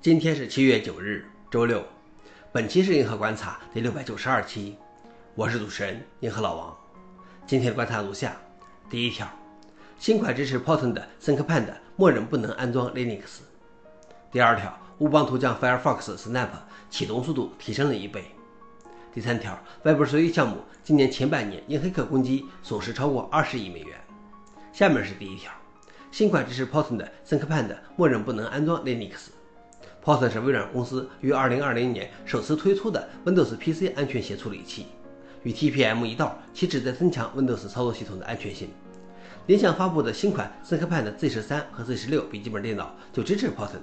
今天是七月九日，周六。本期是银河观察第六百九十二期，我是主持人银河老王。今天观察如下：第一条，新款支持 Python 的 ThinkPad 默认不能安装 Linux。第二条，乌邦图将 Firefox Snap 启动速度提升了一倍。第三条，Web3 项目今年前半年因黑客攻击损失超过二十亿美元。下面是第一条，新款支持 Python 的 ThinkPad 默认不能安装 Linux。Python 是微软公司于2020年首次推出的 Windows PC 安全协处理器，与 TPM 一道，其旨在增强 Windows 操作系统的安全性。联想发布的新款 ThinkPad Z13 和 Z16 笔记本电脑就支持 Python。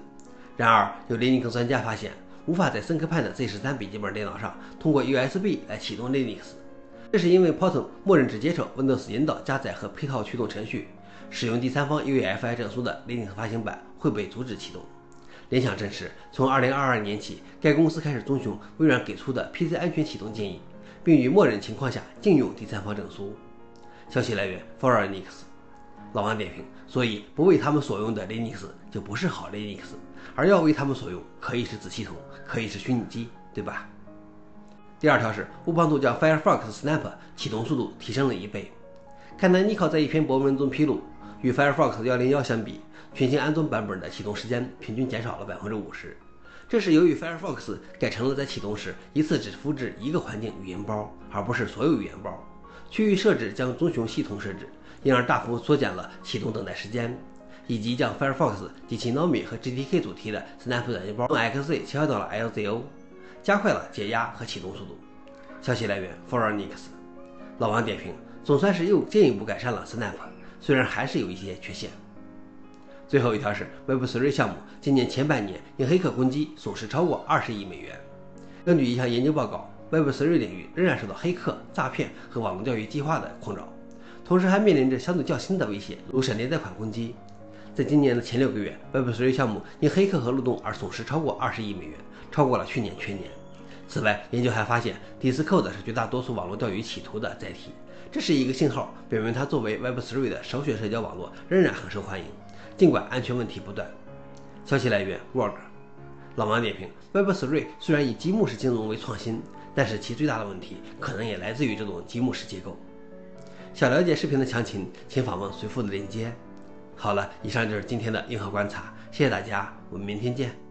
然而，有 Linux 专家发现，无法在 ThinkPad Z13 笔记本电脑上通过 USB 来启动 Linux，这是因为 Python 默认只接受 Windows 引导加载和配套驱动程序，使用第三方 UEFI 证书的 Linux 发行版会被阻止启动。联想证实，从2022年起，该公司开始遵循微软给出的 PC 安全启动建议，并于默认情况下禁用第三方证书。消息来源 f o r Linux。老王点评：所以不为他们所用的 Linux 就不是好 Linux，而要为他们所用，可以是子系统，可以是虚拟机，对吧？第二条是乌邦图将 Firefox Snap 启动速度提升了一倍。看来尼考在一篇博文中披露，与 Firefox 101相比。全新安装版本的启动时间平均减少了百分之五十，这是由于 Firefox 改成了在启动时一次只复制一个环境语言包，而不是所有语言包。区域设置将遵循系统设置，因而大幅缩减了启动等待时间，以及将 Firefox 及其 Nomi 和 GTK 主题的 Snap 软件包从 XZ 切换到了 LZO，加快了解压和启动速度。消息来源 f o r Linux。老王点评：总算是又进一步改善了 Snap，虽然还是有一些缺陷。最后一条是 Web3 项目今年前半年因黑客攻击损失超过二十亿美元。根据一项研究报告，Web3 领域仍然受到黑客、诈骗和网络钓鱼计划的困扰，同时还面临着相对较新的威胁，如闪电贷款攻击。在今年的前六个月，Web3 项目因黑客和漏洞而损失超过二十亿美元，超过了去年全年。此外，研究还发现，Discord 是绝大多数网络钓鱼企图的载体，这是一个信号，表明它作为 Web3 的首选社交网络仍然很受欢迎。尽管安全问题不断，消息来源 Work。老王点评：Web3 虽然以积木式金融为创新，但是其最大的问题可能也来自于这种积木式结构。想了解视频的详情，请访问随附的链接。好了，以上就是今天的硬核观察，谢谢大家，我们明天见。